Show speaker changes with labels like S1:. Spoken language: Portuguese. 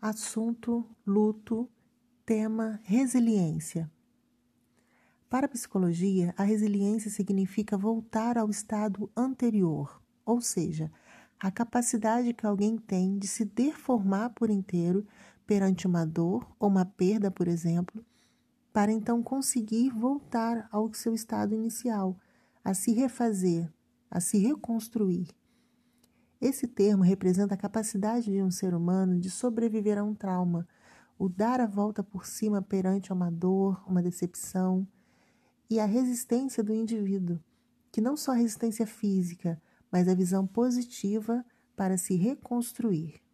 S1: Assunto: luto. Tema: resiliência. Para a psicologia, a resiliência significa voltar ao estado anterior, ou seja, a capacidade que alguém tem de se deformar por inteiro perante uma dor ou uma perda, por exemplo, para então conseguir voltar ao seu estado inicial, a se refazer, a se reconstruir. Esse termo representa a capacidade de um ser humano de sobreviver a um trauma, o dar a volta por cima perante uma dor, uma decepção, e a resistência do indivíduo, que não só a resistência física, mas a visão positiva para se reconstruir.